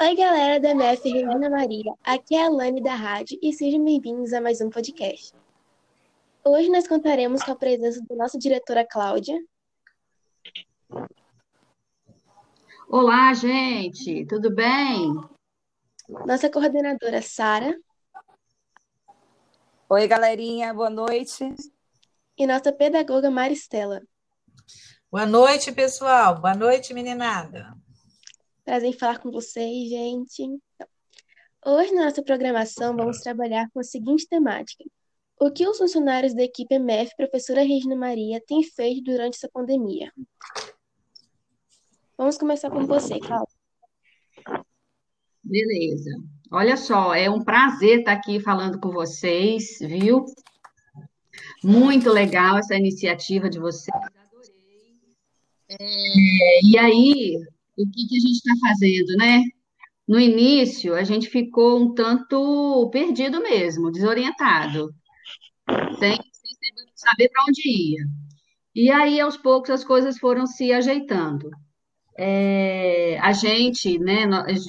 Oi, galera da MF Regina Maria. Aqui é a Lani da rádio e sejam bem-vindos a mais um podcast. Hoje nós contaremos com a presença da nossa diretora Cláudia. Olá, gente, tudo bem? Nossa coordenadora Sara. Oi, galerinha, boa noite. E nossa pedagoga Maristela. Boa noite, pessoal. Boa noite, meninada. Prazer em falar com vocês, gente. Hoje, na nossa programação, vamos trabalhar com a seguinte temática. O que os funcionários da equipe MF Professora Regina Maria têm feito durante essa pandemia? Vamos começar com você, Cláudia. Beleza. Olha só, é um prazer estar aqui falando com vocês, viu? Muito legal essa iniciativa de vocês, adorei. É, e aí, o que, que a gente está fazendo, né? No início, a gente ficou um tanto perdido mesmo, desorientado, sem, sem saber para onde ia. E aí, aos poucos, as coisas foram se ajeitando. É, a gente, né,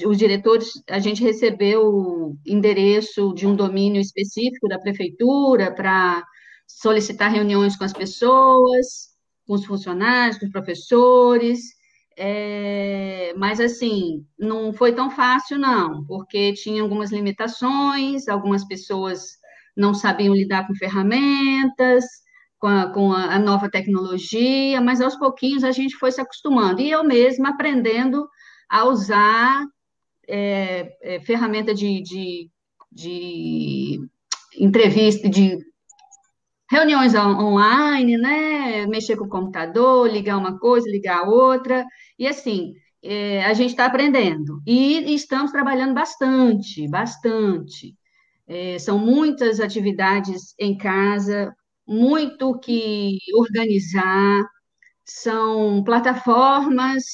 os diretores, a gente recebeu o endereço de um domínio específico da prefeitura para solicitar reuniões com as pessoas, com os funcionários, com os professores, é, mas assim, não foi tão fácil, não, porque tinha algumas limitações, algumas pessoas não sabiam lidar com ferramentas, com a, com a nova tecnologia, mas aos pouquinhos a gente foi se acostumando. E eu mesma aprendendo a usar é, é, ferramenta de, de, de entrevista, de reuniões online, né? Mexer com o computador, ligar uma coisa, ligar outra, e assim, é, a gente está aprendendo. E estamos trabalhando bastante, bastante. É, são muitas atividades em casa, muito que organizar, são plataformas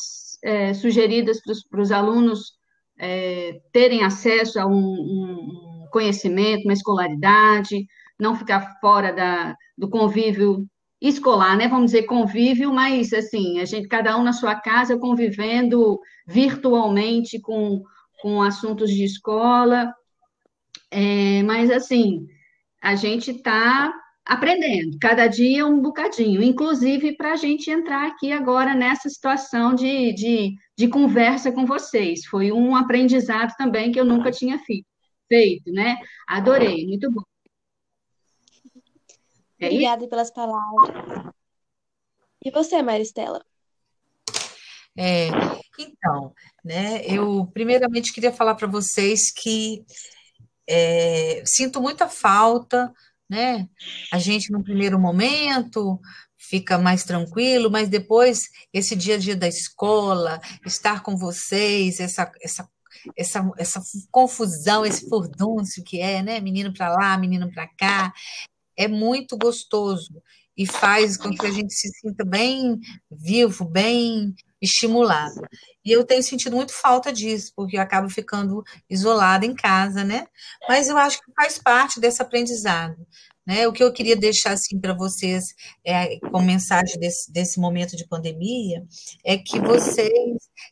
é, sugeridas para os alunos é, terem acesso a um, um conhecimento, uma escolaridade, não ficar fora da, do convívio escolar, né? Vamos dizer convívio, mas assim, a gente, cada um na sua casa, convivendo virtualmente com, com assuntos de escola. É, mas assim, a gente está aprendendo, cada dia um bocadinho, inclusive para a gente entrar aqui agora nessa situação de, de, de conversa com vocês. Foi um aprendizado também que eu nunca tinha feito, né? Adorei, muito bom. É Obrigada isso? pelas palavras. E você, Maristela? É, então, né, eu primeiramente queria falar para vocês que é, sinto muita falta, né? A gente, no primeiro momento, fica mais tranquilo, mas depois, esse dia a dia da escola, estar com vocês, essa, essa, essa, essa confusão, esse furdúncio que é, né? Menino para lá, menino para cá, é muito gostoso e faz com que a gente se sinta bem vivo, bem estimulado. E eu tenho sentido muito falta disso, porque eu acabo ficando isolada em casa, né? Mas eu acho que faz parte desse aprendizado. Né? O que eu queria deixar assim para vocês é, com mensagem desse, desse momento de pandemia é que vocês,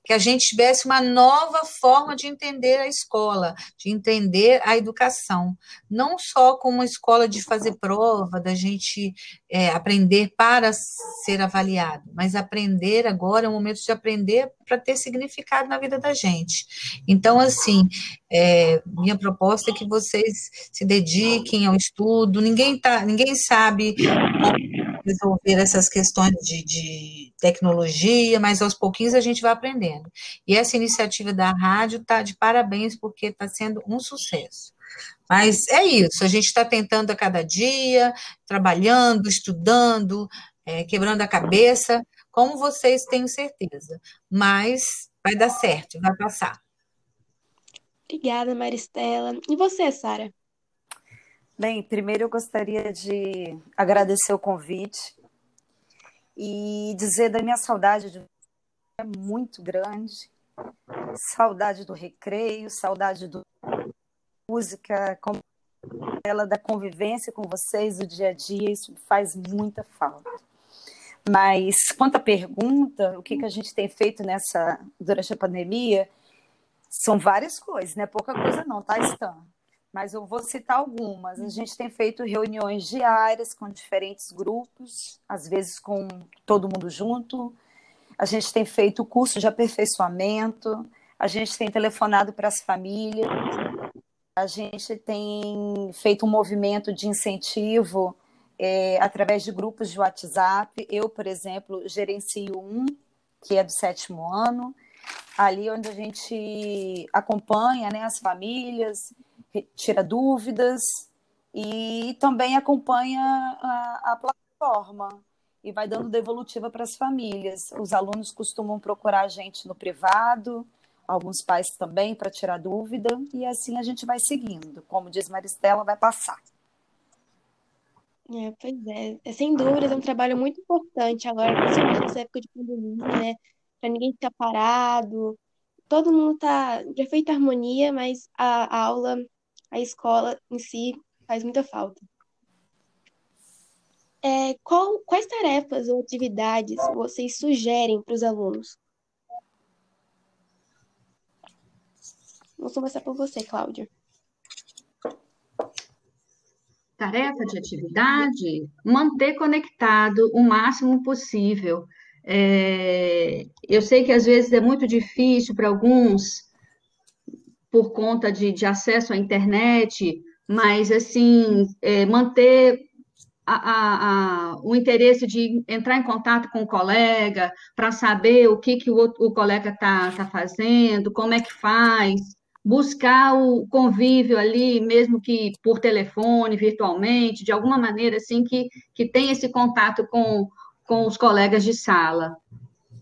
que a gente tivesse uma nova forma de entender a escola, de entender a educação, não só como uma escola de fazer prova, da gente é, aprender para ser avaliado, mas aprender agora é o momento de aprender para ter significado na vida da gente. Então, assim, é, minha proposta é que vocês se dediquem ao estudo. Ninguém tá, ninguém sabe resolver essas questões de, de, tecnologia, mas aos pouquinhos a gente vai aprendendo. E essa iniciativa da rádio está de parabéns porque está sendo um sucesso. Mas é isso, a gente está tentando a cada dia, trabalhando, estudando, é, quebrando a cabeça, como vocês tenho certeza. Mas vai dar certo, vai passar. Obrigada, Maristela. E você, Sara? Bem, primeiro eu gostaria de agradecer o convite e dizer da minha saudade de é muito grande. Saudade do recreio, saudade do música, ela da convivência com vocês, do dia a dia, isso faz muita falta. Mas quanto à pergunta, o que, que a gente tem feito nessa durante a pandemia, São várias coisas, não é pouca coisa não, tá, Stan? Mas eu vou citar algumas. A gente tem feito reuniões diárias com diferentes grupos, às vezes com todo mundo junto. A gente tem feito curso de aperfeiçoamento, a gente tem telefonado para as famílias, a gente tem feito um movimento de incentivo é, através de grupos de WhatsApp. Eu, por exemplo, gerencio um, que é do sétimo ano, ali onde a gente acompanha né, as famílias, tira dúvidas e também acompanha a, a plataforma e vai dando devolutiva para as famílias. Os alunos costumam procurar a gente no privado, alguns pais também para tirar dúvida, e assim a gente vai seguindo. Como diz Maristela, vai passar. É, pois é. é. Sem dúvidas, é um trabalho muito importante agora, principalmente nessa época de pandemia, né? Para ninguém ficar parado. Todo mundo tá de perfeita harmonia, mas a, a aula, a escola em si faz muita falta. É, qual, quais tarefas ou atividades vocês sugerem para os alunos? Vou começar por você, Cláudia. tarefa de atividade, manter conectado o máximo possível. É, eu sei que às vezes é muito difícil para alguns, por conta de, de, acesso à internet, mas assim, é, manter a, a, a, o interesse de entrar em contato com o colega para saber o que, que o, o colega está tá fazendo, como é que faz, buscar o convívio ali, mesmo que por telefone, virtualmente, de alguma maneira assim que, que tenha esse contato com, com os colegas de sala.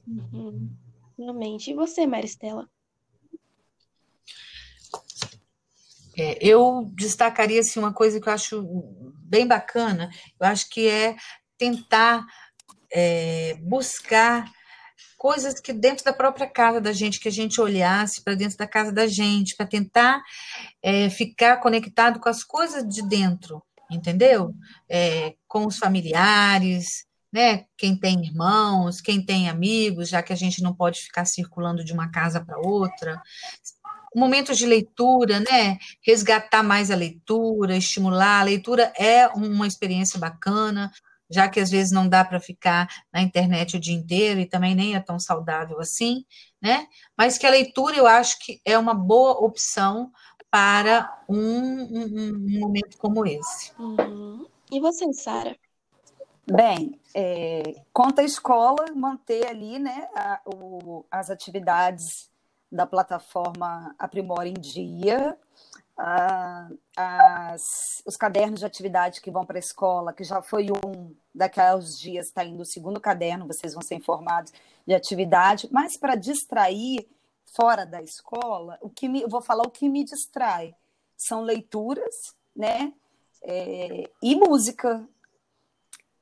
Uhum. Realmente. E você, Maristela? É, eu destacaria assim, uma coisa que eu acho bem bacana, eu acho que é tentar é, buscar coisas que dentro da própria casa da gente, que a gente olhasse para dentro da casa da gente, para tentar é, ficar conectado com as coisas de dentro, entendeu? É, com os familiares, né? Quem tem irmãos, quem tem amigos, já que a gente não pode ficar circulando de uma casa para outra. Momentos de leitura, né? Resgatar mais a leitura, estimular. A leitura é uma experiência bacana já que às vezes não dá para ficar na internet o dia inteiro e também nem é tão saudável assim, né? Mas que a leitura eu acho que é uma boa opção para um, um, um momento como esse. Uhum. E você, Sara? Bem, é, conta a escola manter ali né, a, o, as atividades da plataforma Aprimora em Dia, as, os cadernos de atividade que vão para a escola, que já foi um, uns dias está indo o segundo caderno, vocês vão ser informados de atividade, mas para distrair fora da escola, o que me, eu vou falar o que me distrai são leituras, né, é, e música.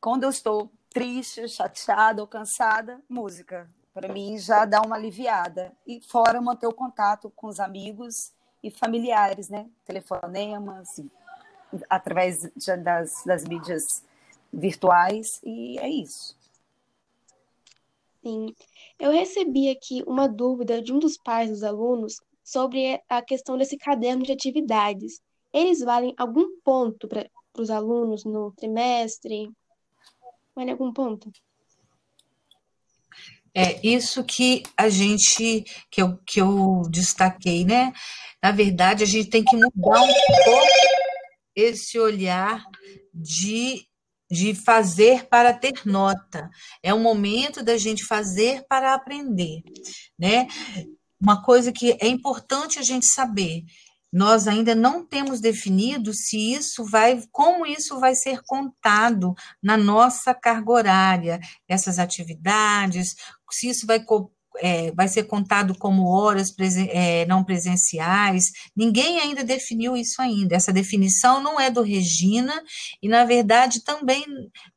Quando eu estou triste, chateada ou cansada, música. Para mim já dá uma aliviada. E fora manter o contato com os amigos e familiares, né? Telefonemas, através das, das mídias virtuais, e é isso. Sim. Eu recebi aqui uma dúvida de um dos pais dos alunos sobre a questão desse caderno de atividades. Eles valem algum ponto para os alunos no trimestre? Vale algum ponto? É isso que a gente, que eu, que eu destaquei, né? Na verdade, a gente tem que mudar um pouco esse olhar de, de fazer para ter nota. É o momento da gente fazer para aprender, né? Uma coisa que é importante a gente saber nós ainda não temos definido se isso vai, como isso vai ser contado na nossa carga horária, essas atividades, se isso vai é, vai ser contado como horas presen é, não presenciais. Ninguém ainda definiu isso ainda. Essa definição não é do Regina, e, na verdade, também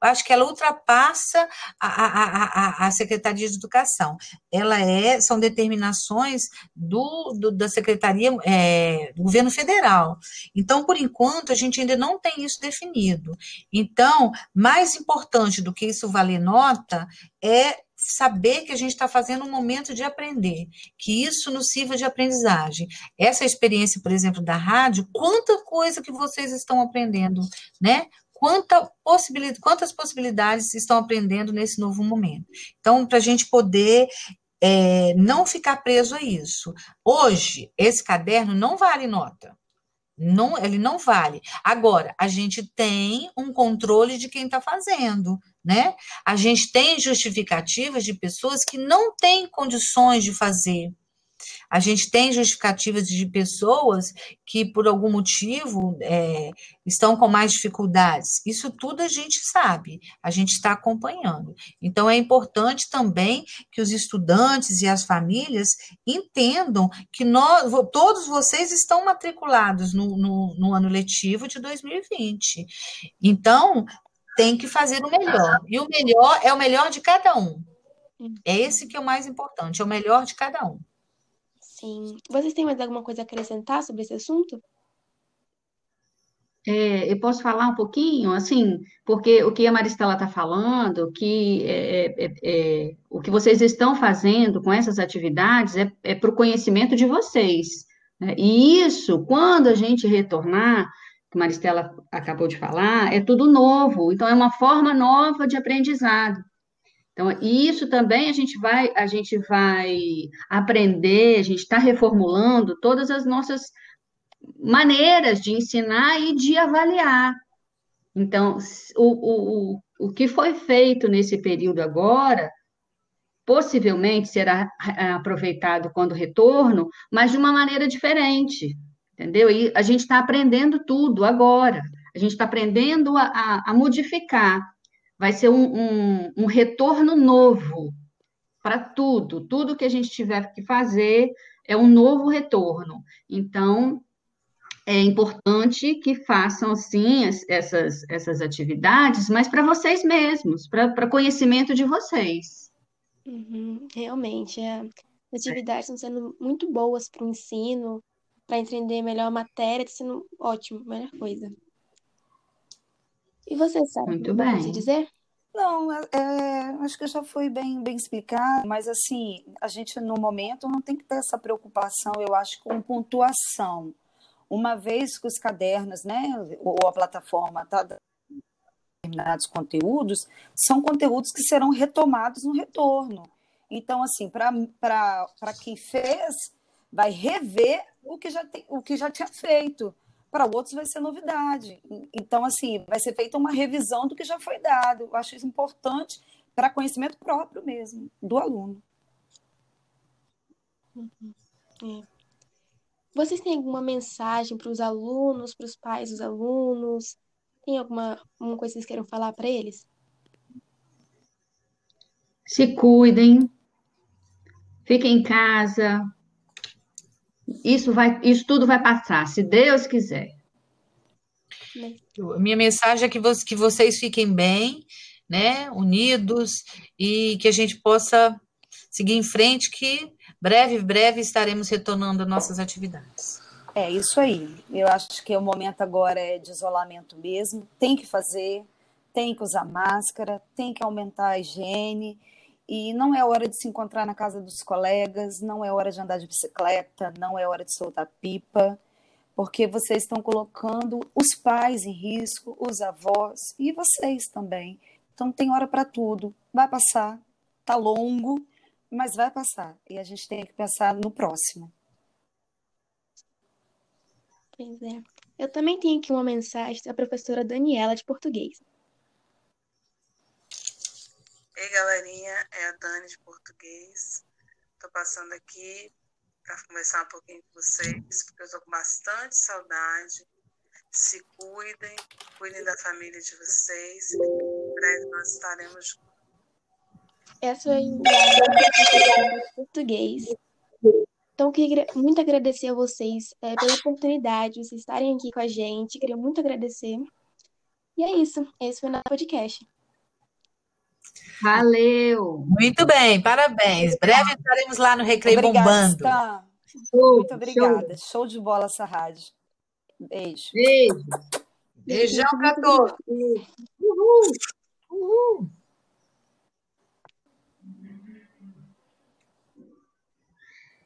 acho que ela ultrapassa a, a, a, a Secretaria de Educação. Ela é, são determinações do, do da Secretaria é, do Governo Federal. Então, por enquanto, a gente ainda não tem isso definido. Então, mais importante do que isso valer nota é saber que a gente está fazendo um momento de aprender, que isso nos sirva de aprendizagem. Essa experiência, por exemplo, da rádio, quanta coisa que vocês estão aprendendo, né? Quanta possibilidade, quantas possibilidades estão aprendendo nesse novo momento. Então, para a gente poder é, não ficar preso a isso. Hoje, esse caderno não vale nota. Não, ele não vale. Agora, a gente tem um controle de quem está fazendo, né? A gente tem justificativas de pessoas que não têm condições de fazer. A gente tem justificativas de pessoas que, por algum motivo, é, estão com mais dificuldades. Isso tudo a gente sabe, a gente está acompanhando. Então, é importante também que os estudantes e as famílias entendam que nós, todos vocês estão matriculados no, no, no ano letivo de 2020. Então, tem que fazer o melhor. E o melhor é o melhor de cada um. É esse que é o mais importante, é o melhor de cada um. Vocês têm mais alguma coisa a acrescentar sobre esse assunto? É, eu posso falar um pouquinho, assim, porque o que a Maristela está falando, que é, é, é, o que vocês estão fazendo com essas atividades é, é para o conhecimento de vocês. Né? E isso, quando a gente retornar, que a Maristela acabou de falar, é tudo novo, então é uma forma nova de aprendizado. Então, isso também a gente vai, a gente vai aprender, a gente está reformulando todas as nossas maneiras de ensinar e de avaliar. Então, o, o, o que foi feito nesse período agora, possivelmente será aproveitado quando retorno, mas de uma maneira diferente, entendeu? E a gente está aprendendo tudo agora, a gente está aprendendo a, a, a modificar vai ser um, um, um retorno novo para tudo. Tudo que a gente tiver que fazer é um novo retorno. Então, é importante que façam, sim, essas, essas atividades, mas para vocês mesmos, para conhecimento de vocês. Uhum, realmente, é. as atividades estão sendo muito boas para o ensino, para entender melhor a matéria, está sendo ótimo, melhor coisa. E você sabe Muito bem. se dizer? Não, é, é, acho que já foi bem, bem explicado, mas assim, a gente no momento não tem que ter essa preocupação, eu acho, com pontuação. Uma vez que os cadernos, né, ou a plataforma está determinados conteúdos, são conteúdos que serão retomados no retorno. Então, assim, para quem fez, vai rever o que já, tem, o que já tinha feito para outros vai ser novidade. Então, assim, vai ser feita uma revisão do que já foi dado. Eu acho isso importante para conhecimento próprio mesmo, do aluno. Uhum. É. Vocês têm alguma mensagem para os alunos, para os pais dos alunos? Tem alguma, alguma coisa que vocês queiram falar para eles? Se cuidem, fiquem em casa, isso vai, isso tudo vai passar, se Deus quiser. Minha mensagem é que, você, que vocês fiquem bem, né, unidos e que a gente possa seguir em frente, que breve, breve estaremos retornando às nossas atividades. É isso aí. Eu acho que o momento agora é de isolamento mesmo. Tem que fazer, tem que usar máscara, tem que aumentar a higiene e não é hora de se encontrar na casa dos colegas, não é hora de andar de bicicleta, não é hora de soltar pipa, porque vocês estão colocando os pais em risco, os avós e vocês também. Então tem hora para tudo. Vai passar, tá longo, mas vai passar. E a gente tem que pensar no próximo. Pois é. Eu também tenho aqui uma mensagem da professora Daniela de português. Ei, galerinha, é a Dani de português. Estou passando aqui para conversar um pouquinho com vocês, porque eu estou com bastante saudade. Se cuidem, cuidem da família de vocês. Em breve nós estaremos juntos. Essa é a português. Então, eu queria muito agradecer a vocês é, pela oportunidade de vocês estarem aqui com a gente. Queria muito agradecer. E é isso. Esse foi o nosso podcast. Valeu! Muito bem, parabéns. Breve estaremos lá no Recreio obrigada, bombando. Stan. Muito obrigada. Show. show de bola essa rádio. Beijo. Beijo. Beijão para todos. Uhul! Uhul!